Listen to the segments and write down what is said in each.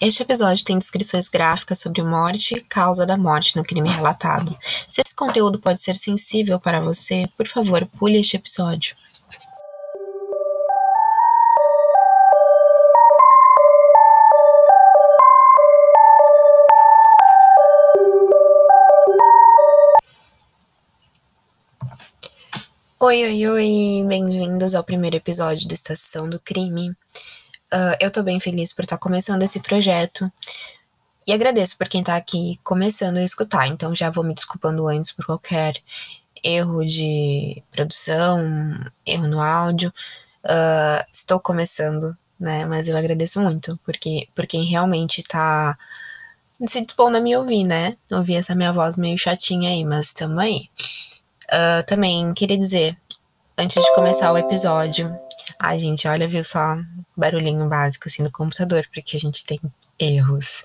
Este episódio tem descrições gráficas sobre morte e causa da morte no crime relatado. Se esse conteúdo pode ser sensível para você, por favor, pule este episódio. Oi, oi, oi! Bem-vindos ao primeiro episódio do Estação do Crime. Uh, eu tô bem feliz por estar tá começando esse projeto e agradeço por quem tá aqui começando a escutar. Então já vou me desculpando antes por qualquer erro de produção, erro no áudio. Uh, estou começando, né? Mas eu agradeço muito porque por quem realmente tá se dispondo a me ouvir, né? Ouvir essa minha voz meio chatinha aí, mas tamo aí. Uh, também queria dizer, antes de começar o episódio, Ai, gente, olha, viu só barulhinho básico assim do computador, porque a gente tem erros.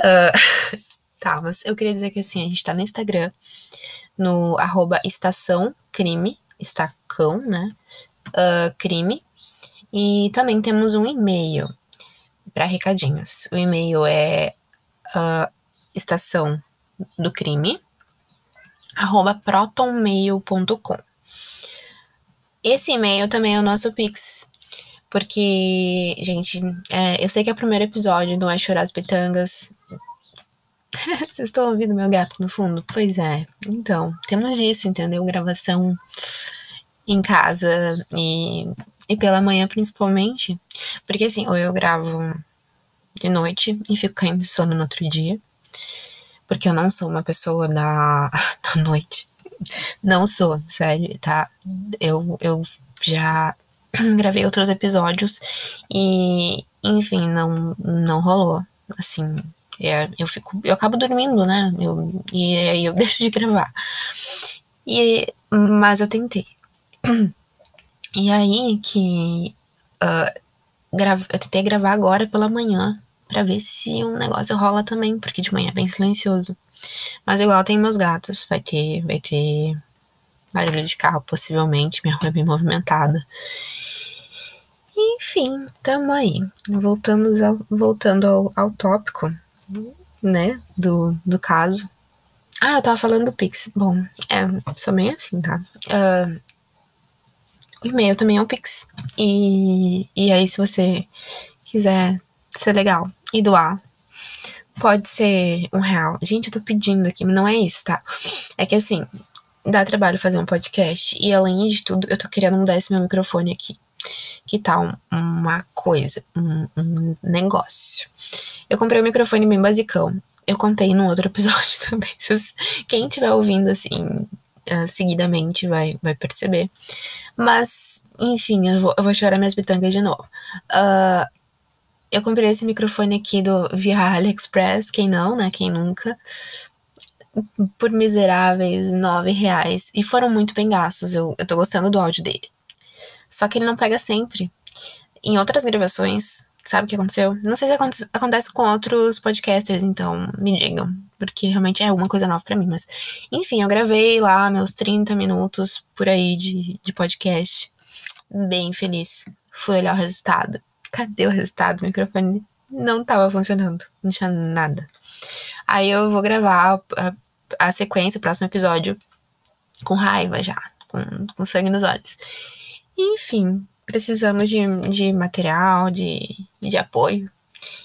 Uh, tá, mas eu queria dizer que assim, a gente tá no Instagram, no arroba estação crime, estacão, né? Uh, crime. E também temos um e-mail para recadinhos. O e-mail é uh, estação do crime, arroba protonmail.com. Esse e-mail também é o nosso Pix. Porque, gente, é, eu sei que é o primeiro episódio, não é chorar as pitangas. Vocês estão ouvindo meu gato no fundo? Pois é. Então, temos disso, entendeu? Gravação em casa e, e pela manhã principalmente. Porque assim, ou eu gravo de noite e fico caindo de sono no outro dia. Porque eu não sou uma pessoa da, da noite. Não sou, sério, tá? Eu, eu já gravei outros episódios e, enfim, não, não rolou. Assim, é, eu fico. Eu acabo dormindo, né? Eu, e aí eu deixo de gravar. E, mas eu tentei. E aí que. Uh, grava, eu tentei gravar agora pela manhã para ver se um negócio rola também, porque de manhã é bem silencioso. Mas igual tem meus gatos, vai ter, vai ter barulho de carro, possivelmente, minha rua é bem movimentada. Enfim, tamo aí. Voltamos ao, voltando ao, ao tópico, né, do, do caso. Ah, eu tava falando do Pix. Bom, é, sou meio assim, tá? Uh, o e-mail também é um Pix. E, e aí, se você quiser ser legal e doar Pode ser um real. Gente, eu tô pedindo aqui, mas não é isso, tá? É que assim, dá trabalho fazer um podcast. E além de tudo, eu tô querendo mudar esse meu microfone aqui. Que tal tá uma coisa, um, um negócio. Eu comprei um microfone bem basicão. Eu contei no outro episódio também. Quem estiver ouvindo assim, Uh, seguidamente vai, vai perceber. Mas, enfim, eu vou, eu vou chorar minhas pitangas de novo. Uh, eu comprei esse microfone aqui do via AliExpress, quem não, né? Quem nunca. Por miseráveis nove reais. E foram muito bem gastos. Eu, eu tô gostando do áudio dele. Só que ele não pega sempre. Em outras gravações, sabe o que aconteceu? Não sei se acontece, acontece com outros podcasters, então me digam. Porque realmente é alguma coisa nova para mim. Mas, enfim, eu gravei lá meus 30 minutos por aí de, de podcast. Bem feliz. Fui olhar o resultado cadê o resultado? O microfone não tava funcionando, não tinha nada. Aí eu vou gravar a, a sequência, o próximo episódio, com raiva já, com, com sangue nos olhos. Enfim, precisamos de, de material, de, de apoio.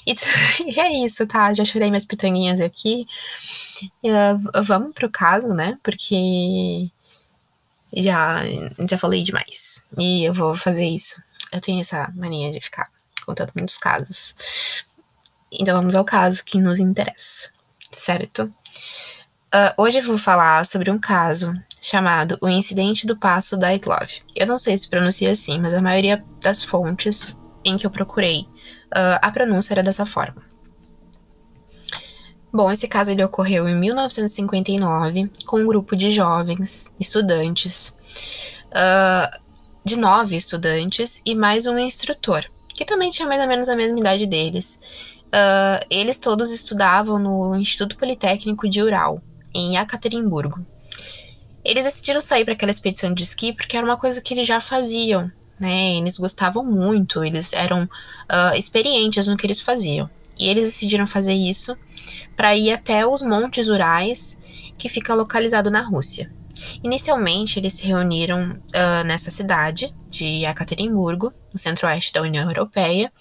E, e é isso, tá? Já chorei minhas pitanguinhas aqui. Uh, vamos pro caso, né? Porque já, já falei demais. E eu vou fazer isso. Eu tenho essa mania de ficar contando muitos casos. Então vamos ao caso que nos interessa, certo? Uh, hoje vou falar sobre um caso chamado O Incidente do Passo da Itlove. Eu não sei se pronuncia assim, mas a maioria das fontes em que eu procurei, uh, a pronúncia era dessa forma. Bom, esse caso ele ocorreu em 1959 com um grupo de jovens estudantes, uh, de nove estudantes e mais um instrutor que também tinha mais ou menos a mesma idade deles. Uh, eles todos estudavam no Instituto Politécnico de Ural, em Acaterinburgo. Eles decidiram sair para aquela expedição de esqui porque era uma coisa que eles já faziam, né? Eles gostavam muito, eles eram uh, experientes no que eles faziam. E eles decidiram fazer isso para ir até os Montes Urais, que fica localizado na Rússia. Inicialmente, eles se reuniram uh, nessa cidade de Ekaterimburgo, no centro-oeste da União Europeia,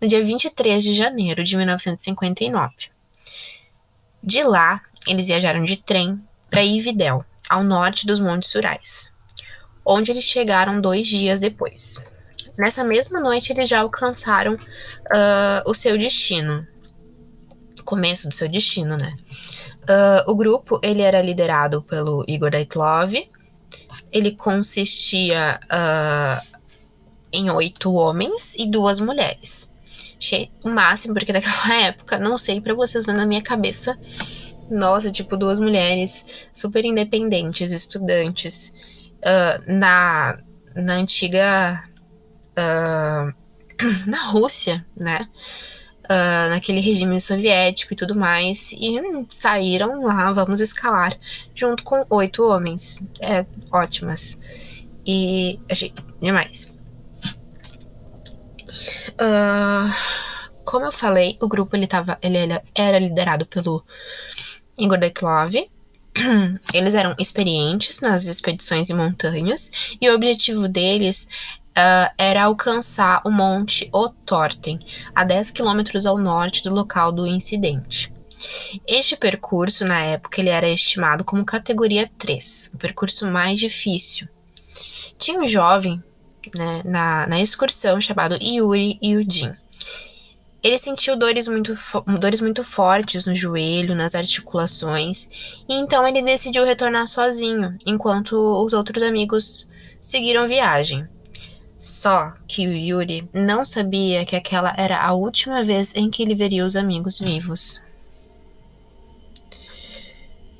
no dia 23 de janeiro de 1959. De lá, eles viajaram de trem para Ividel, ao norte dos Montes Urais, onde eles chegaram dois dias depois. Nessa mesma noite, eles já alcançaram uh, o seu destino. Começo do seu destino, né? Uh, o grupo ele era liderado pelo Igor Daitlov. Ele consistia uh, em oito homens e duas mulheres. Achei o máximo, porque naquela época, não sei para vocês, mas na minha cabeça, nossa, tipo, duas mulheres super independentes, estudantes. Uh, na, na antiga na Rússia, né? Uh, naquele regime soviético e tudo mais, e saíram lá, vamos escalar, junto com oito homens. É, ótimas. E achei demais. Uh, como eu falei, o grupo ele, tava, ele era liderado pelo Igor Deitlov. Eles eram experientes nas expedições em montanhas e o objetivo deles uh, era alcançar o Monte Otorten, a 10 quilômetros ao norte do local do incidente. Este percurso, na época, ele era estimado como categoria 3, o percurso mais difícil. Tinha um jovem né, na, na excursão chamado Yuri Yudin. Ele sentiu dores muito, dores muito fortes no joelho, nas articulações, e então ele decidiu retornar sozinho, enquanto os outros amigos seguiram viagem. Só que o Yuri não sabia que aquela era a última vez em que ele veria os amigos vivos.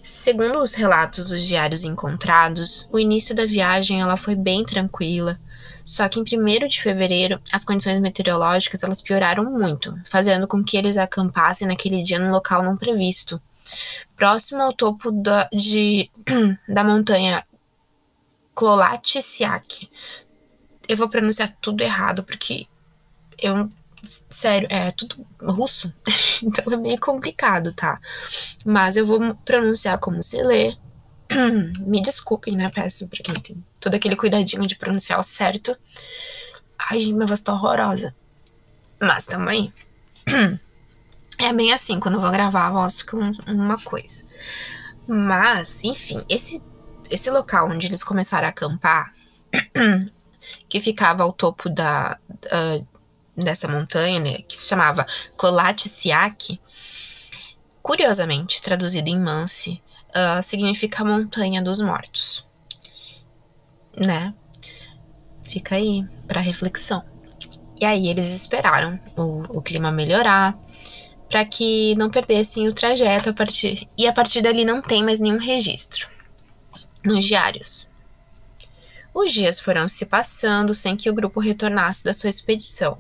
Segundo os relatos dos diários encontrados, o início da viagem ela foi bem tranquila, só que em 1 de fevereiro as condições meteorológicas elas pioraram muito, fazendo com que eles acampassem naquele dia num local não previsto, próximo ao topo da, de, da montanha Klolatissiak, eu vou pronunciar tudo errado, porque eu. Sério, é tudo russo. então é meio complicado, tá? Mas eu vou pronunciar como se lê. Me desculpem, né? Peço pra quem tem todo aquele cuidadinho de pronunciar o certo. Ai, minha voz tá horrorosa. Mas também. É bem assim, quando eu vou gravar, a voz fica uma coisa. Mas, enfim, esse, esse local onde eles começaram a acampar que ficava ao topo da, uh, dessa montanha, né, que se chamava Klolatissiak, curiosamente, traduzido em Mansi, uh, significa Montanha dos Mortos. Né? Fica aí para reflexão. E aí eles esperaram o, o clima melhorar para que não perdessem o trajeto a partir e a partir dali não tem mais nenhum registro nos diários. Os dias foram se passando sem que o grupo retornasse da sua expedição.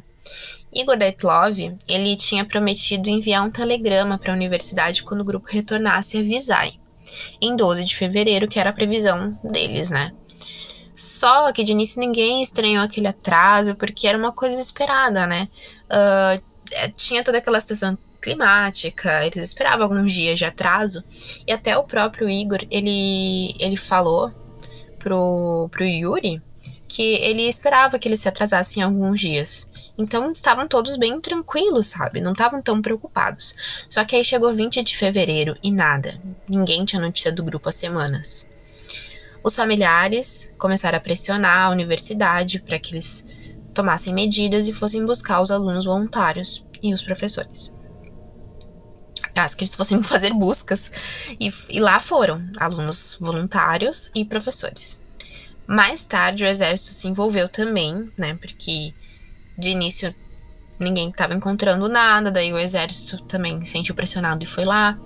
Igor Deitlov, ele tinha prometido enviar um telegrama para a universidade quando o grupo retornasse a Visay, em 12 de fevereiro, que era a previsão deles, né? Só que de início ninguém estranhou aquele atraso, porque era uma coisa esperada, né? Uh, tinha toda aquela situação climática, eles esperavam alguns dias de atraso, e até o próprio Igor, ele, ele falou pro, pro Yuri que ele esperava que ele se atrasasse em alguns dias. Então estavam todos bem tranquilos, sabe? Não estavam tão preocupados. Só que aí chegou 20 de fevereiro e nada. Ninguém tinha notícia do grupo há semanas. Os familiares começaram a pressionar a universidade para que eles tomassem medidas e fossem buscar os alunos voluntários e os professores. As que eles fossem fazer buscas. E, e lá foram alunos voluntários e professores. Mais tarde, o exército se envolveu também, né? Porque de início ninguém estava encontrando nada, daí o exército também se sentiu pressionado e foi lá.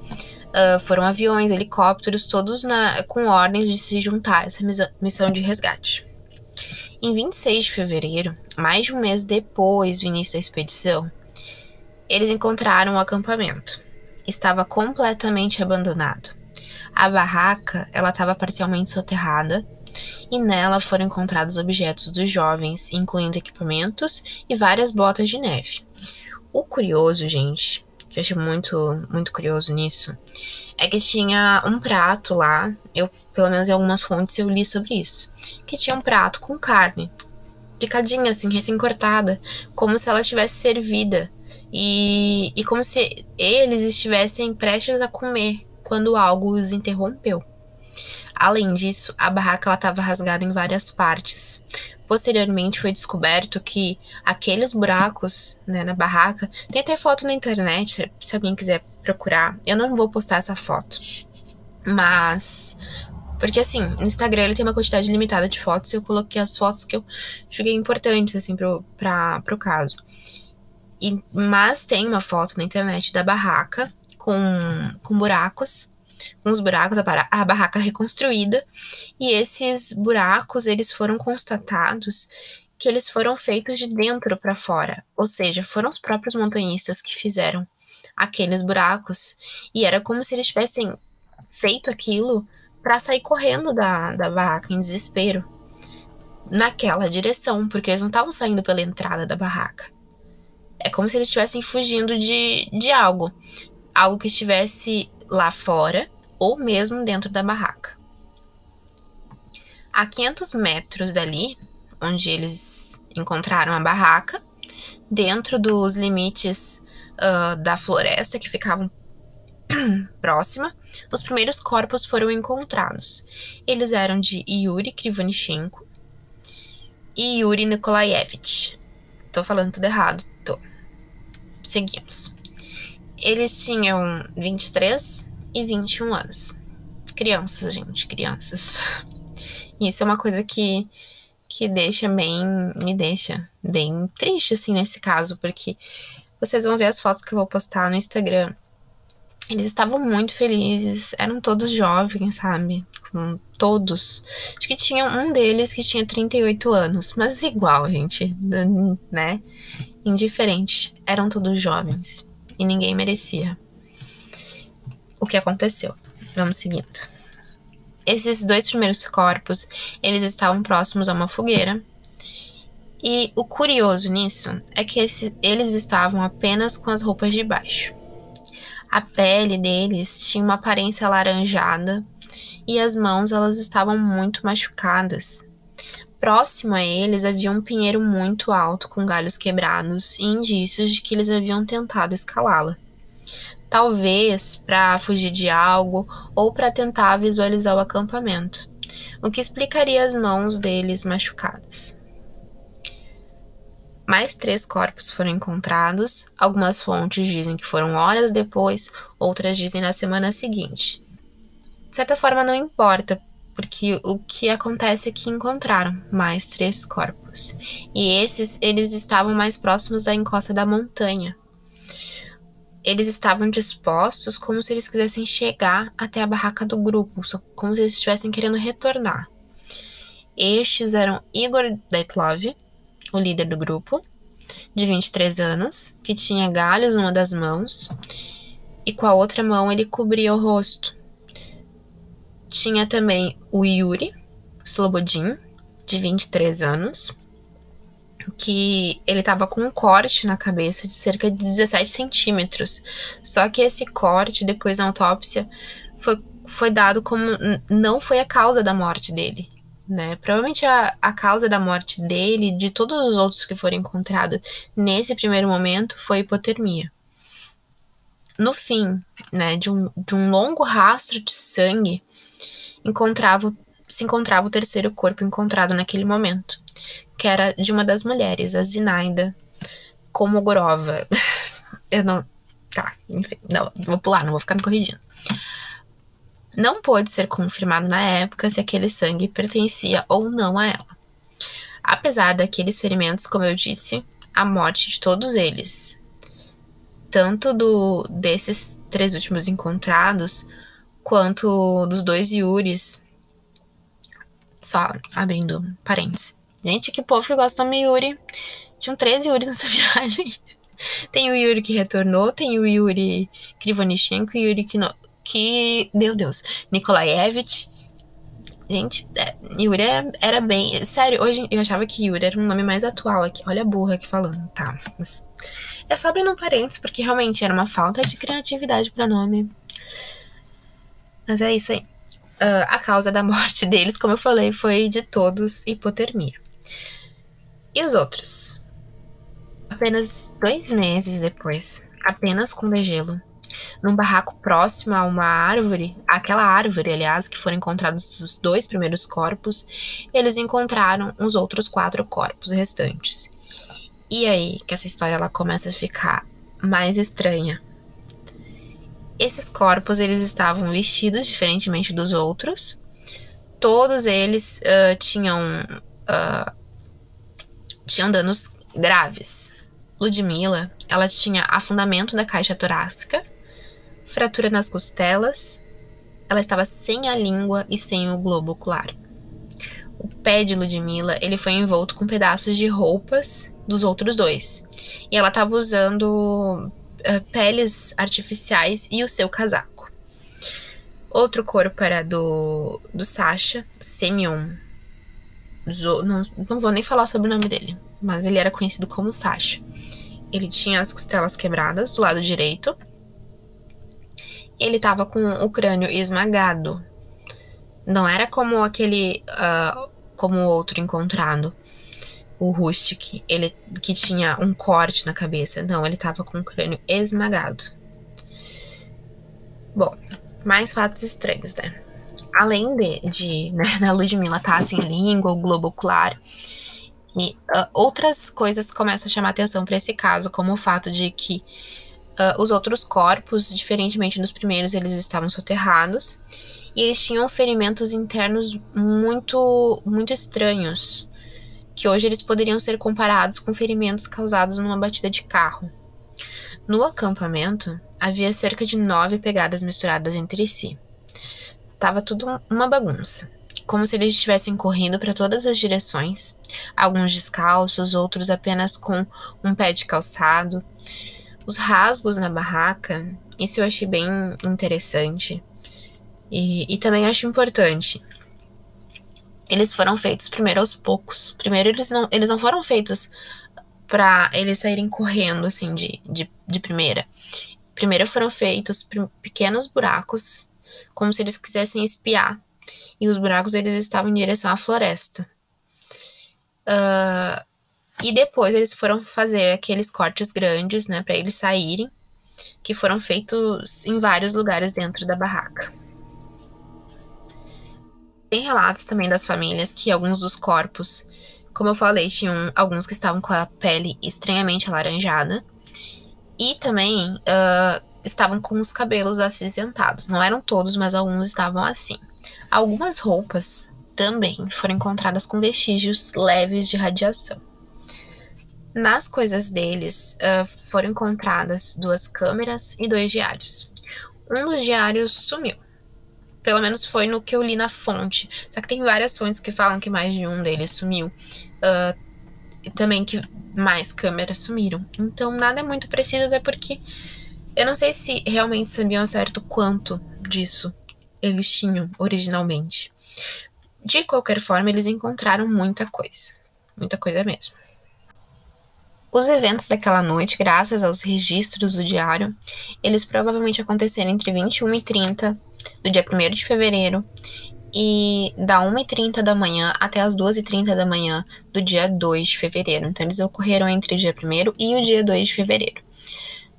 Uh, foram aviões, helicópteros, todos na, com ordens de se juntar a essa missão de resgate. Em 26 de fevereiro, mais de um mês depois do início da expedição, eles encontraram o acampamento estava completamente abandonado. A barraca, ela estava parcialmente soterrada e nela foram encontrados objetos dos jovens, incluindo equipamentos e várias botas de neve. O curioso, gente, que eu achei muito, muito curioso nisso, é que tinha um prato lá, eu, pelo menos em algumas fontes, eu li sobre isso, que tinha um prato com carne, picadinha, assim, recém-cortada, como se ela tivesse servida, e, e como se eles estivessem prestes a comer quando algo os interrompeu. Além disso, a barraca estava rasgada em várias partes, Posteriormente foi descoberto que aqueles buracos né, na barraca. Tem até foto na internet, se alguém quiser procurar. Eu não vou postar essa foto. Mas. Porque assim, no Instagram ele tem uma quantidade limitada de fotos e eu coloquei as fotos que eu julguei importantes, assim, pro, pra, pro caso. E, mas tem uma foto na internet da barraca com, com buracos com os buracos, a, a barraca reconstruída, e esses buracos eles foram constatados que eles foram feitos de dentro para fora, ou seja, foram os próprios montanhistas que fizeram aqueles buracos, e era como se eles tivessem feito aquilo para sair correndo da, da barraca em desespero naquela direção, porque eles não estavam saindo pela entrada da barraca. É como se eles estivessem fugindo de, de algo. Algo que estivesse lá fora ou mesmo dentro da barraca. A 500 metros dali, onde eles encontraram a barraca, dentro dos limites uh, da floresta que ficavam próxima, os primeiros corpos foram encontrados. Eles eram de Yuri Krivonichenko e Yuri Nikolaevich. Tô falando tudo errado, tô. Seguimos. Eles tinham 23 e 21 anos. Crianças, gente, crianças. Isso é uma coisa que, que deixa bem. me deixa bem triste, assim, nesse caso, porque vocês vão ver as fotos que eu vou postar no Instagram. Eles estavam muito felizes, eram todos jovens, sabe? Com todos. Acho que tinha um deles que tinha 38 anos, mas igual, gente, né? Indiferente. Eram todos jovens e ninguém merecia. O que aconteceu? Vamos seguindo. Esses dois primeiros corpos, eles estavam próximos a uma fogueira. E o curioso nisso é que esse, eles estavam apenas com as roupas de baixo. A pele deles tinha uma aparência alaranjada e as mãos elas estavam muito machucadas. Próximo a eles havia um pinheiro muito alto com galhos quebrados e indícios de que eles haviam tentado escalá-la. Talvez para fugir de algo ou para tentar visualizar o acampamento, o que explicaria as mãos deles machucadas. Mais três corpos foram encontrados. Algumas fontes dizem que foram horas depois, outras dizem na semana seguinte. De certa forma, não importa, porque o que acontece é que encontraram mais três corpos. E esses, eles estavam mais próximos da encosta da montanha. Eles estavam dispostos como se eles quisessem chegar até a barraca do grupo, como se eles estivessem querendo retornar. Estes eram Igor Detlov, o líder do grupo, de 23 anos, que tinha galhos numa das mãos e com a outra mão ele cobria o rosto. Tinha também o Yuri Slobodin, de 23 anos, que ele estava com um corte na cabeça de cerca de 17 centímetros. Só que esse corte, depois da autópsia, foi, foi dado como não foi a causa da morte dele. Né? Provavelmente a, a causa da morte dele, de todos os outros que foram encontrados nesse primeiro momento, foi hipotermia. No fim, né, de um, de um longo rastro de sangue, encontrava, se encontrava o terceiro corpo encontrado naquele momento, que era de uma das mulheres, a Zinaida Komogorova. Eu não. Tá, enfim, não, vou pular, não vou ficar me corrigindo. Não pôde ser confirmado na época se aquele sangue pertencia ou não a ela. Apesar daqueles ferimentos, como eu disse, a morte de todos eles, tanto do desses três últimos encontrados, quanto dos dois Yuris. Só abrindo parênteses. Gente, que povo que gosta do Yuri. Tinham 13 Yuris nessa viagem. tem o Yuri que retornou, tem o Yuri Krivonichenko, o Yuri que, no, que meu Deus, Nikolaevich. Gente, é, Yuri era bem. Sério, hoje eu achava que Yuri era um nome mais atual aqui. Olha a burra aqui falando, tá? Mas é só abrindo um parênteses, porque realmente era uma falta de criatividade para nome. Mas é isso aí. Uh, a causa da morte deles, como eu falei, foi de todos hipotermia. E os outros? Apenas dois meses depois, apenas com degelo, num barraco próximo a uma árvore, aquela árvore, aliás, que foram encontrados os dois primeiros corpos, eles encontraram os outros quatro corpos restantes. E aí que essa história ela começa a ficar mais estranha. Esses corpos eles estavam vestidos diferentemente dos outros. Todos eles uh, tinham uh, tinham danos graves. Ludmilla, ela tinha afundamento da caixa torácica, fratura nas costelas, ela estava sem a língua e sem o globo ocular. O pé de Ludmilla, ele foi envolto com pedaços de roupas dos outros dois. E ela estava usando uh, peles artificiais e o seu casaco. Outro corpo era do, do Sasha, Semyon. Zo, não, não vou nem falar sobre o nome dele, mas ele era conhecido como Sasha. Ele tinha as costelas quebradas do lado direito ele estava com o crânio esmagado. Não era como aquele. Uh, como o outro encontrado. O Rustic, ele que tinha um corte na cabeça. Não, ele estava com o crânio esmagado. Bom, mais fatos estranhos, né? Além de, de né, da Ludmilla estar tá sem a língua, o globo ocular, e uh, outras coisas começam a chamar atenção para esse caso, como o fato de que Uh, os outros corpos, diferentemente dos primeiros, eles estavam soterrados e eles tinham ferimentos internos muito, muito estranhos, que hoje eles poderiam ser comparados com ferimentos causados numa batida de carro. No acampamento, havia cerca de nove pegadas misturadas entre si. Tava tudo uma bagunça, como se eles estivessem correndo para todas as direções, alguns descalços, outros apenas com um pé de calçado. Os rasgos na barraca, isso eu achei bem interessante. E, e também acho importante. Eles foram feitos primeiro aos poucos. Primeiro, eles não, eles não foram feitos para eles saírem correndo, assim, de, de, de primeira. Primeiro foram feitos pequenos buracos, como se eles quisessem espiar. E os buracos, eles estavam em direção à floresta. Uh, e depois eles foram fazer aqueles cortes grandes, né, para eles saírem, que foram feitos em vários lugares dentro da barraca. Tem relatos também das famílias que alguns dos corpos, como eu falei, tinham alguns que estavam com a pele estranhamente alaranjada e também uh, estavam com os cabelos acinzentados. Não eram todos, mas alguns estavam assim. Algumas roupas também foram encontradas com vestígios leves de radiação. Nas coisas deles uh, foram encontradas duas câmeras e dois diários. Um dos diários sumiu. Pelo menos foi no que eu li na fonte. Só que tem várias fontes que falam que mais de um deles sumiu. Uh, e também que mais câmeras sumiram. Então nada é muito preciso, até porque eu não sei se realmente sabiam certo quanto disso eles tinham originalmente. De qualquer forma, eles encontraram muita coisa. Muita coisa mesmo. Os eventos daquela noite, graças aos registros do diário, eles provavelmente aconteceram entre 21 e 30 do dia 1 de fevereiro e da 1h30 da manhã até as 2h30 da manhã do dia 2 de fevereiro. Então, eles ocorreram entre o dia 1 e o dia 2 de fevereiro.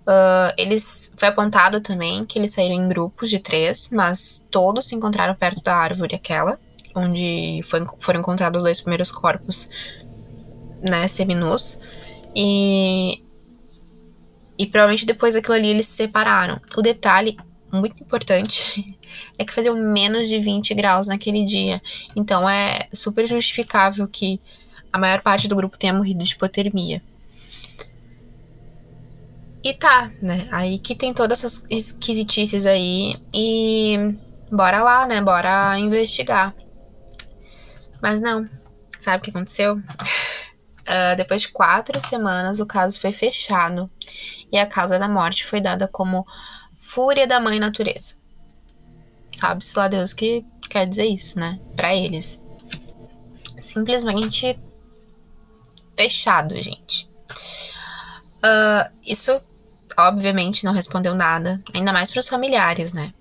Uh, eles foi apontado também que eles saíram em grupos de três, mas todos se encontraram perto da árvore aquela, onde foi, foram encontrados os dois primeiros corpos, né, seminus. E. E provavelmente depois daquilo ali eles se separaram. O detalhe muito importante é que faziam menos de 20 graus naquele dia. Então é super justificável que a maior parte do grupo tenha morrido de hipotermia. E tá, né? Aí que tem todas essas esquisitices aí. E bora lá, né? Bora investigar. Mas não. Sabe o que aconteceu? Uh, depois de quatro semanas, o caso foi fechado e a causa da morte foi dada como fúria da mãe natureza. Sabe-se lá Deus que quer dizer isso, né? Para eles. Simplesmente fechado, gente. Uh, isso, obviamente, não respondeu nada, ainda mais para os familiares, né?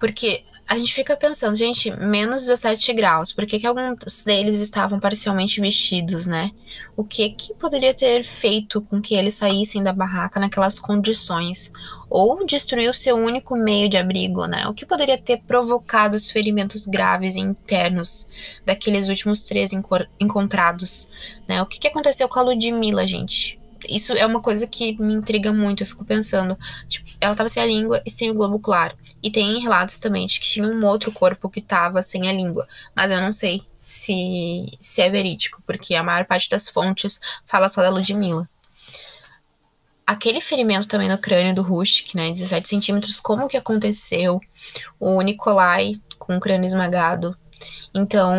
Porque a gente fica pensando, gente, menos 17 graus, por que, que alguns deles estavam parcialmente vestidos, né? O que que poderia ter feito com que eles saíssem da barraca naquelas condições? Ou destruiu seu único meio de abrigo, né? O que poderia ter provocado os ferimentos graves e internos daqueles últimos três encontrados, né? O que, que aconteceu com a Ludmilla, gente? Isso é uma coisa que me intriga muito. Eu fico pensando, tipo, ela tava sem a língua e sem o globo claro. E tem relatos também de que tinha um outro corpo que tava sem a língua. Mas eu não sei se, se é verídico, porque a maior parte das fontes fala só da Ludmilla. Aquele ferimento também no crânio do Rushik, né, 17 centímetros, como que aconteceu? O Nikolai com o crânio esmagado. Então,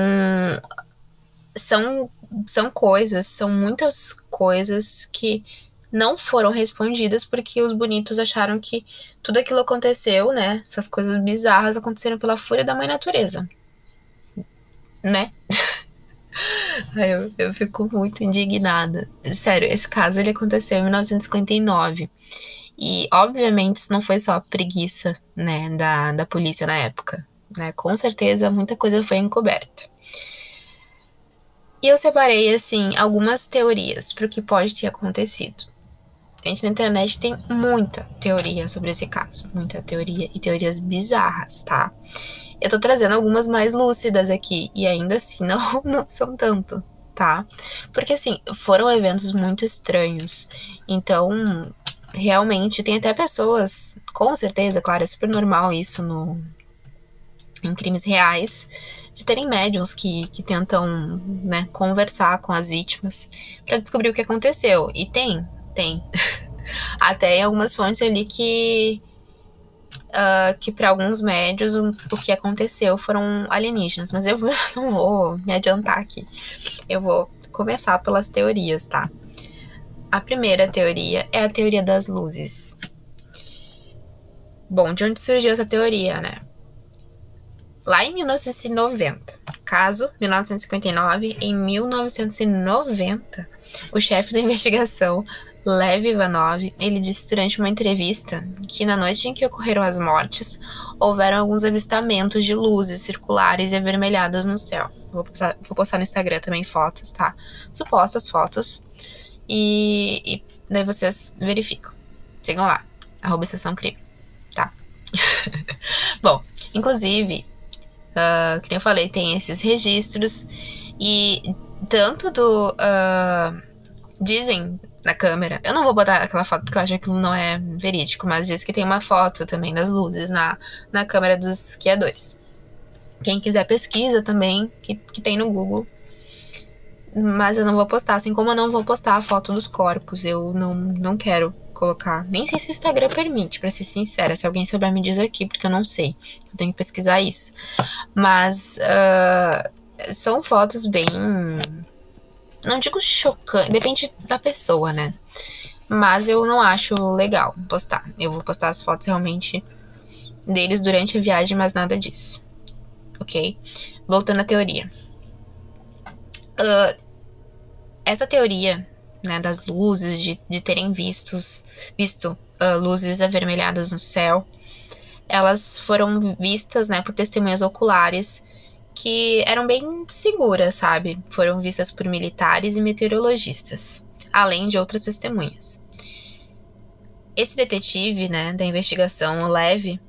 são são coisas, são muitas coisas que não foram respondidas porque os bonitos acharam que tudo aquilo aconteceu, né? Essas coisas bizarras aconteceram pela fúria da mãe natureza. Né? eu, eu fico muito indignada. Sério, esse caso ele aconteceu em 1959. E, obviamente, isso não foi só preguiça, né, da, da polícia na época. Né? Com certeza, muita coisa foi encoberta. E eu separei, assim, algumas teorias para o que pode ter acontecido. A gente na internet tem muita teoria sobre esse caso. Muita teoria e teorias bizarras, tá? Eu tô trazendo algumas mais lúcidas aqui e ainda assim não, não são tanto, tá? Porque assim, foram eventos muito estranhos. Então, realmente tem até pessoas, com certeza, claro, é super normal isso no em crimes reais de terem médiums que, que tentam né, conversar com as vítimas para descobrir o que aconteceu. E tem, tem. Até em algumas fontes ali que. Uh, que para alguns médios o, o, que aconteceu foram alienígenas. Mas eu não vou me adiantar aqui. Eu vou começar pelas teorias, tá? A primeira teoria é a teoria das luzes. Bom, de onde surgiu essa teoria, né? Lá em 1990. Caso 1959, em 1990, o chefe da investigação, Lev Ivanov, ele disse durante uma entrevista que na noite em que ocorreram as mortes, houveram alguns avistamentos de luzes circulares e avermelhadas no céu. Vou postar, vou postar no Instagram também fotos, tá? Supostas fotos. E, e daí vocês verificam. Sigam lá, arroba crime, tá? Bom, inclusive, Uh, que nem eu falei, tem esses registros. E tanto do. Uh, dizem na câmera. Eu não vou botar aquela foto porque eu acho que aquilo não é verídico, mas diz que tem uma foto também das luzes na, na câmera dos esquiadores. Quem quiser pesquisa também, que, que tem no Google. Mas eu não vou postar, assim como eu não vou postar a foto dos corpos. Eu não, não quero colocar. Nem sei se o Instagram permite, para ser sincera. Se alguém souber me diz aqui, porque eu não sei. Eu tenho que pesquisar isso. Mas uh, são fotos bem. Não digo chocante, depende da pessoa, né? Mas eu não acho legal postar. Eu vou postar as fotos realmente deles durante a viagem, mas nada disso. Ok? Voltando à teoria. Uh, essa teoria né, das luzes, de, de terem vistos, visto uh, luzes avermelhadas no céu. Elas foram vistas né, por testemunhas oculares que eram bem seguras, sabe? Foram vistas por militares e meteorologistas, além de outras testemunhas. Esse detetive né, da investigação, o Leve,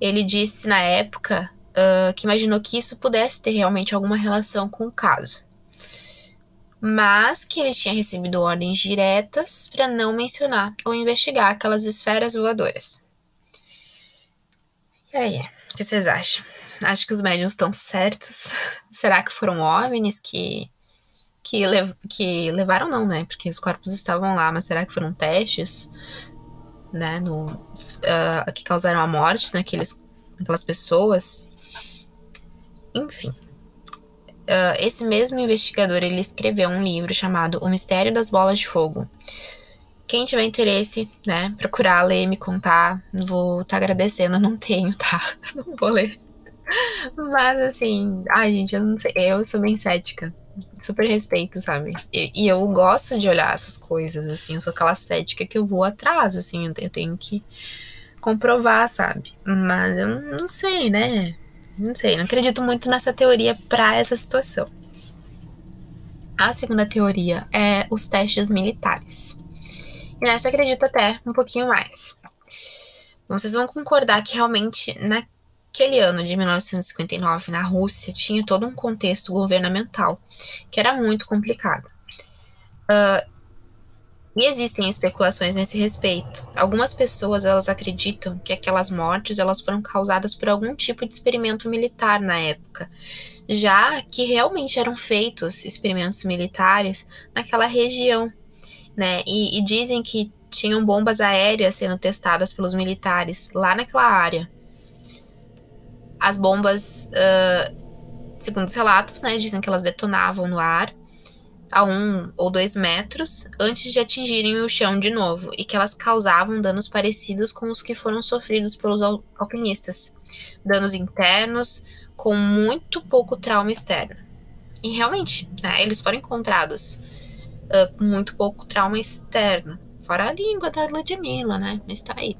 ele disse na época uh, que imaginou que isso pudesse ter realmente alguma relação com o caso mas que ele tinha recebido ordens diretas para não mencionar ou investigar aquelas esferas voadoras. E aí, o que vocês acham? Acho que os médiums estão certos? Será que foram OVNIs que que, lev que levaram não, né? Porque os corpos estavam lá, mas será que foram testes, né? No, uh, que causaram a morte naqueles, naquelas pessoas? Enfim. Uh, esse mesmo investigador ele escreveu um livro chamado O Mistério das Bolas de Fogo. Quem tiver interesse, né, procurar ler, me contar, vou estar tá agradecendo. Não tenho, tá? Não vou ler. Mas assim, ai gente, eu não sei. Eu sou bem cética. Super respeito, sabe? E, e, eu gosto de olhar essas coisas, assim. Eu sou aquela cética que eu vou atrás, assim. Eu tenho que comprovar, sabe? Mas eu não sei, né? Não sei, não acredito muito nessa teoria para essa situação. A segunda teoria é os testes militares. E nessa eu acredito até um pouquinho mais. Bom, vocês vão concordar que realmente naquele ano de 1959, na Rússia, tinha todo um contexto governamental que era muito complicado. Uh, e existem especulações nesse respeito. Algumas pessoas elas acreditam que aquelas mortes elas foram causadas por algum tipo de experimento militar na época, já que realmente eram feitos experimentos militares naquela região né? E, e dizem que tinham bombas aéreas sendo testadas pelos militares lá naquela área. As bombas, uh, segundo os relatos, né, dizem que elas detonavam no ar a um ou dois metros antes de atingirem o chão de novo e que elas causavam danos parecidos com os que foram sofridos pelos alpinistas, danos internos com muito pouco trauma externo. E realmente, né, eles foram encontrados uh, com muito pouco trauma externo. Fora a língua da Ludmilla, né? Mas tá aí.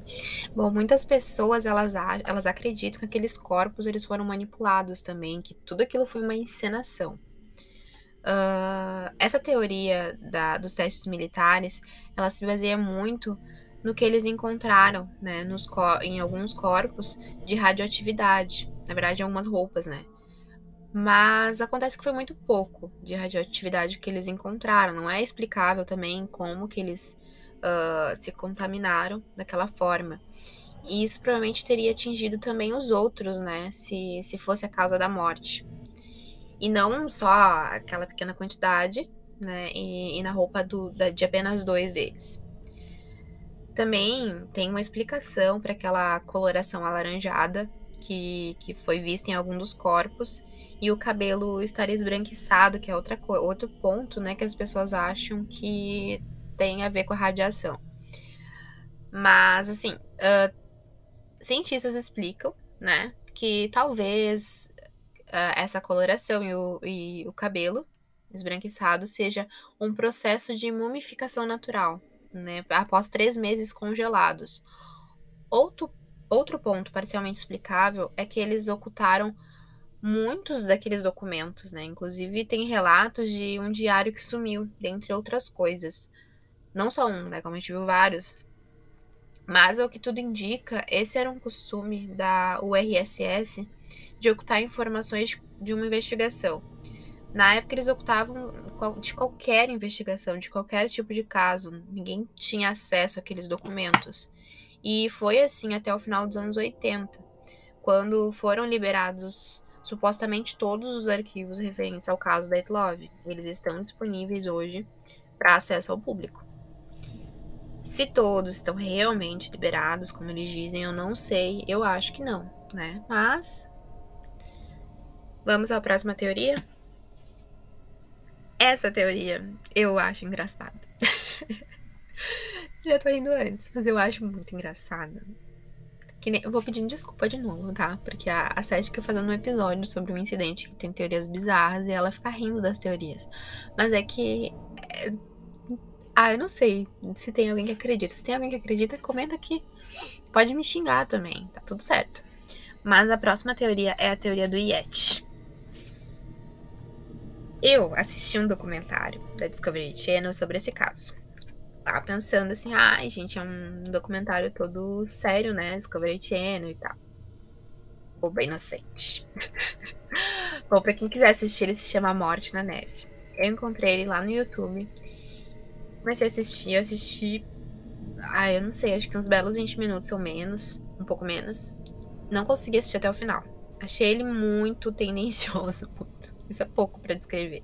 Bom, muitas pessoas, elas, elas acreditam que aqueles corpos, eles foram manipulados também, que tudo aquilo foi uma encenação. Uh, essa teoria da, dos testes militares, ela se baseia muito no que eles encontraram, né, nos, em alguns corpos de radioatividade, na verdade, em algumas roupas, né, mas acontece que foi muito pouco de radioatividade que eles encontraram. Não é explicável também como que eles uh, se contaminaram daquela forma. E isso provavelmente teria atingido também os outros, né? Se, se fosse a causa da morte. E não só aquela pequena quantidade, né? E, e na roupa do, da, de apenas dois deles. Também tem uma explicação para aquela coloração alaranjada que, que foi vista em algum dos corpos e o cabelo estar esbranquiçado, que é outra outro ponto, né, que as pessoas acham que tem a ver com a radiação. Mas, assim, uh, cientistas explicam, né, que talvez uh, essa coloração e o, e o cabelo esbranquiçado seja um processo de mumificação natural, né, após três meses congelados. Outro, outro ponto parcialmente explicável é que eles ocultaram muitos daqueles documentos, né? Inclusive tem relatos de um diário que sumiu, dentre outras coisas. Não só um, né? Como a gente viu vários. Mas, ao que tudo indica, esse era um costume da URSS de ocultar informações de uma investigação. Na época, eles ocultavam de qualquer investigação, de qualquer tipo de caso. Ninguém tinha acesso àqueles documentos. E foi assim até o final dos anos 80, quando foram liberados supostamente todos os arquivos referentes ao caso da Etlove. Eles estão disponíveis hoje para acesso ao público. Se todos estão realmente liberados, como eles dizem, eu não sei, eu acho que não, né? Mas vamos à próxima teoria. Essa teoria eu acho engraçada. Já tô rindo antes, mas eu acho muito engraçada. Nem, eu vou pedindo desculpa de novo, tá? Porque a, a Seth fica fazendo um episódio sobre um incidente que tem teorias bizarras e ela fica rindo das teorias. Mas é que. É... Ah, eu não sei se tem alguém que acredita. Se tem alguém que acredita, comenta aqui. Pode me xingar também, tá tudo certo. Mas a próxima teoria é a teoria do Yeti. Eu assisti um documentário da Discovery Channel sobre esse caso tava pensando assim, ai, ah, gente, é um documentário todo sério, né? Discovery Channel e tal. Boba inocente. Bom, pra quem quiser assistir, ele se chama Morte na Neve. Eu encontrei ele lá no YouTube. Comecei a assistir, eu assisti. Ah, eu não sei, acho que uns belos 20 minutos ou menos, um pouco menos. Não consegui assistir até o final. Achei ele muito tendencioso, muito. Isso é pouco para descrever.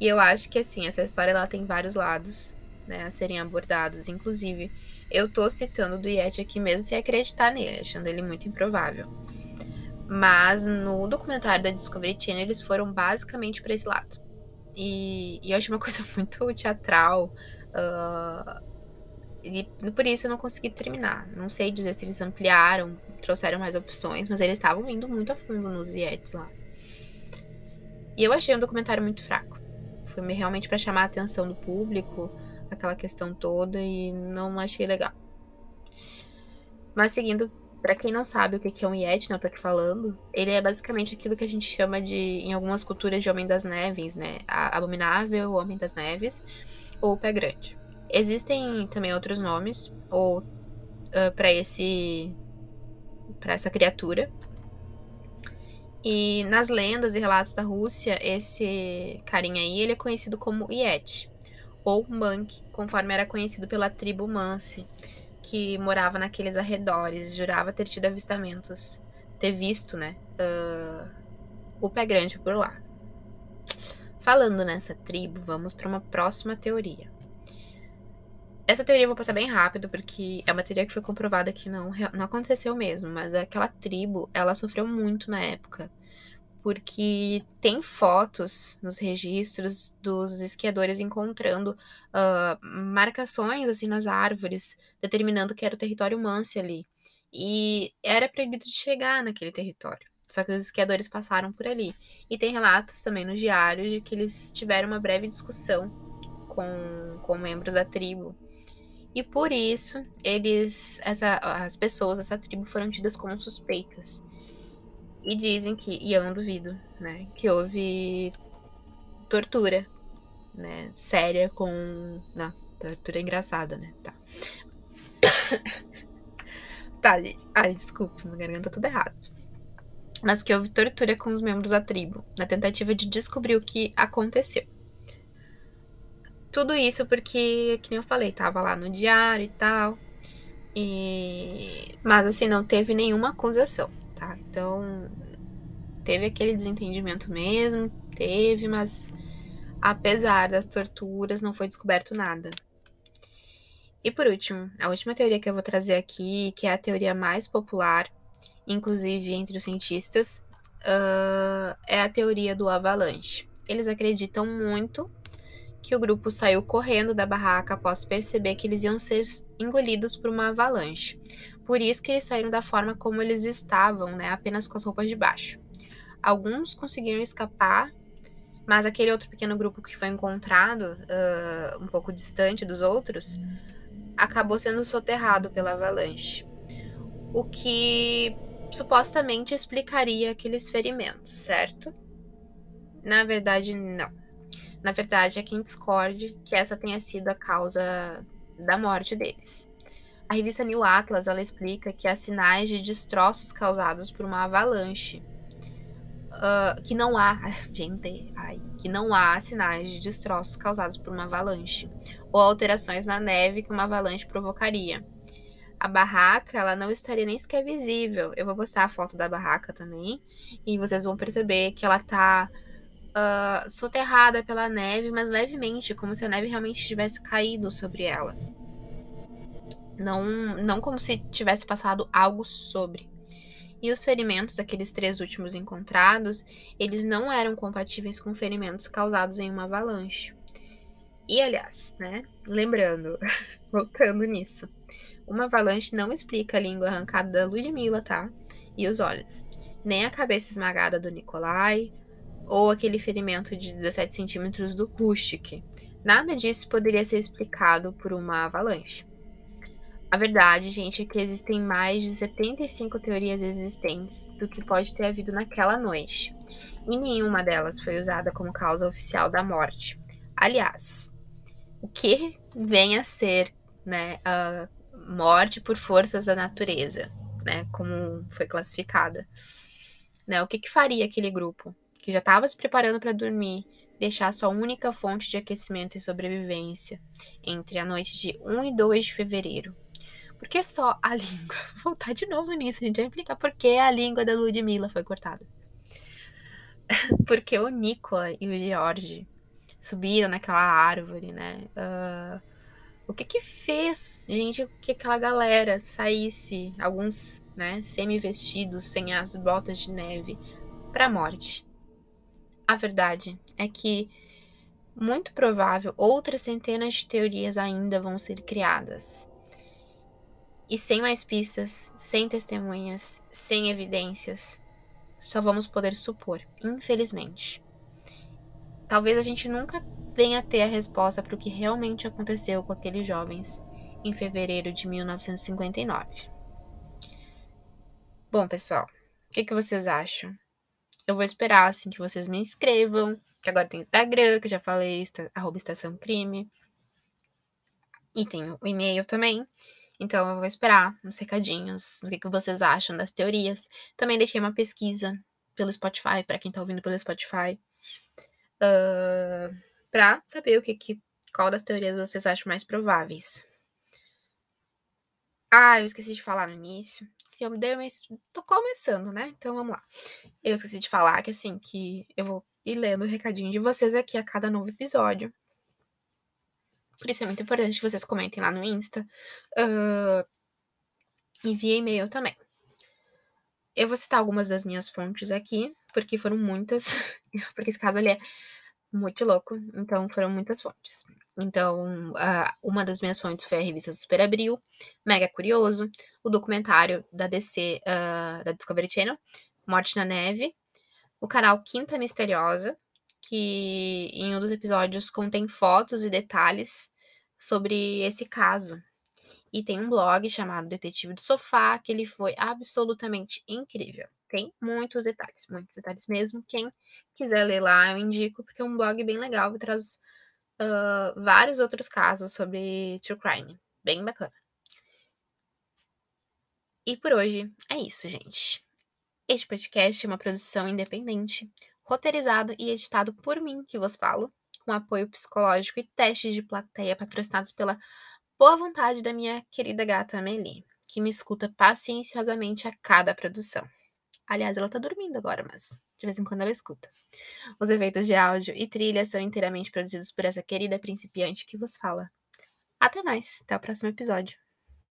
E eu acho que assim, essa história ela tem vários lados né, a serem abordados. Inclusive, eu tô citando do Yeti aqui mesmo sem acreditar nele, achando ele muito improvável. Mas no documentário da Discovery Channel eles foram basicamente para esse lado. E, e, eu achei uma coisa muito teatral, uh, E por isso eu não consegui terminar. Não sei dizer se eles ampliaram, trouxeram mais opções, mas eles estavam indo muito a fundo nos Yetis lá. E eu achei um documentário muito fraco. Foi realmente para chamar a atenção do público, aquela questão toda, e não achei legal. Mas seguindo, para quem não sabe o que é um Yeti, não tô aqui falando, ele é basicamente aquilo que a gente chama de, em algumas culturas, de Homem das Neves, né? A abominável Homem das Neves, ou Pé Grande. Existem também outros nomes, ou uh, para esse. para essa criatura, e nas lendas e relatos da Rússia, esse carinha aí, ele é conhecido como Yeti, ou Monk, conforme era conhecido pela tribo Mansi, que morava naqueles arredores, jurava ter tido avistamentos, ter visto, né, uh, o pé grande por lá. Falando nessa tribo, vamos para uma próxima teoria. Essa teoria eu vou passar bem rápido, porque é uma teoria que foi comprovada que não, não aconteceu mesmo, mas aquela tribo, ela sofreu muito na época. Porque tem fotos nos registros dos esquiadores encontrando uh, marcações assim nas árvores, determinando que era o território Mansi ali. E era proibido de chegar naquele território. Só que os esquiadores passaram por ali. E tem relatos também no diário de que eles tiveram uma breve discussão com, com membros da tribo e por isso, eles, essa, as pessoas dessa tribo foram tidas como suspeitas. E dizem que, e eu não duvido, né, que houve tortura, né, séria com, não, tortura engraçada, né, tá. tá, gente, ai, desculpa, minha garganta tá tudo errado. Mas que houve tortura com os membros da tribo, na tentativa de descobrir o que aconteceu. Tudo isso porque, que nem eu falei, tava lá no diário e tal. E... Mas assim, não teve nenhuma acusação, tá? Então, teve aquele desentendimento mesmo, teve, mas apesar das torturas, não foi descoberto nada. E por último, a última teoria que eu vou trazer aqui, que é a teoria mais popular, inclusive entre os cientistas, uh, é a teoria do avalanche. Eles acreditam muito que o grupo saiu correndo da barraca após perceber que eles iam ser engolidos por uma avalanche. Por isso que eles saíram da forma como eles estavam, né, apenas com as roupas de baixo. Alguns conseguiram escapar, mas aquele outro pequeno grupo que foi encontrado, uh, um pouco distante dos outros, acabou sendo soterrado pela avalanche. O que supostamente explicaria aqueles ferimentos, certo? Na verdade, não. Na verdade, é quem discorde que essa tenha sido a causa da morte deles. A revista New Atlas ela explica que há sinais de destroços causados por uma avalanche. Uh, que não há, gente, ai, que não há sinais de destroços causados por uma avalanche ou alterações na neve que uma avalanche provocaria. A barraca, ela não estaria nem sequer visível. Eu vou postar a foto da barraca também e vocês vão perceber que ela tá uh, soterrada pela neve, mas levemente, como se a neve realmente tivesse caído sobre ela. Não, não como se tivesse passado algo sobre. E os ferimentos daqueles três últimos encontrados, eles não eram compatíveis com ferimentos causados em uma avalanche. E aliás, né, lembrando, voltando nisso, uma avalanche não explica a língua arrancada da Ludmilla, tá? E os olhos. Nem a cabeça esmagada do Nikolai, ou aquele ferimento de 17 centímetros do Rustic. Nada disso poderia ser explicado por uma avalanche. A verdade, gente, é que existem mais de 75 teorias existentes do que pode ter havido naquela noite, e nenhuma delas foi usada como causa oficial da morte. Aliás, o que vem a ser né, a morte por forças da natureza, né, como foi classificada? Né, o que, que faria aquele grupo? Que já estava se preparando para dormir, deixar sua única fonte de aquecimento e sobrevivência entre a noite de 1 e 2 de fevereiro. Por que só a língua? Vou voltar de novo nisso, a gente vai explicar por que a língua da Ludmilla foi cortada. Porque o Nicola e o George subiram naquela árvore, né? Uh, o que que fez, gente, que aquela galera saísse, alguns, né, semi-vestidos, sem as botas de neve, para a morte? A verdade é que, muito provável, outras centenas de teorias ainda vão ser criadas. E sem mais pistas, sem testemunhas, sem evidências, só vamos poder supor, infelizmente. Talvez a gente nunca venha a ter a resposta para o que realmente aconteceu com aqueles jovens em fevereiro de 1959. Bom, pessoal, o que, que vocês acham? Eu vou esperar, assim, que vocês me inscrevam, que agora tem Instagram, que eu já falei, arroba Estação Crime. E tem o e-mail também. Então eu vou esperar uns recadinhos, o que, que vocês acham das teorias. Também deixei uma pesquisa pelo Spotify, para quem tá ouvindo pelo Spotify. Uh, pra saber o que, que qual das teorias vocês acham mais prováveis. Ah, eu esqueci de falar no início. Que eu dei uma... Tô começando, né? Então vamos lá. Eu esqueci de falar que assim, que eu vou ir lendo o recadinho de vocês aqui a cada novo episódio. Por isso é muito importante que vocês comentem lá no Insta. Uh, e via e-mail também. Eu vou citar algumas das minhas fontes aqui, porque foram muitas. porque esse caso ali é muito louco, então foram muitas fontes. Então, uma das minhas fontes foi a revista Super Abril, Mega Curioso, o documentário da DC, uh, da Discovery Channel, Morte na Neve, o canal Quinta Misteriosa, que em um dos episódios contém fotos e detalhes sobre esse caso. E tem um blog chamado Detetive do Sofá, que ele foi absolutamente incrível. Tem muitos detalhes, muitos detalhes mesmo. Quem quiser ler lá, eu indico, porque é um blog bem legal e traz uh, vários outros casos sobre true crime. Bem bacana. E por hoje é isso, gente. Este podcast é uma produção independente, roteirizado e editado por mim, que vos falo com apoio psicológico e testes de plateia patrocinados pela boa vontade da minha querida gata Amelie, que me escuta pacienciosamente a cada produção. Aliás, ela tá dormindo agora, mas de vez em quando ela escuta. Os efeitos de áudio e trilha são inteiramente produzidos por essa querida principiante que vos fala. Até mais, até o próximo episódio.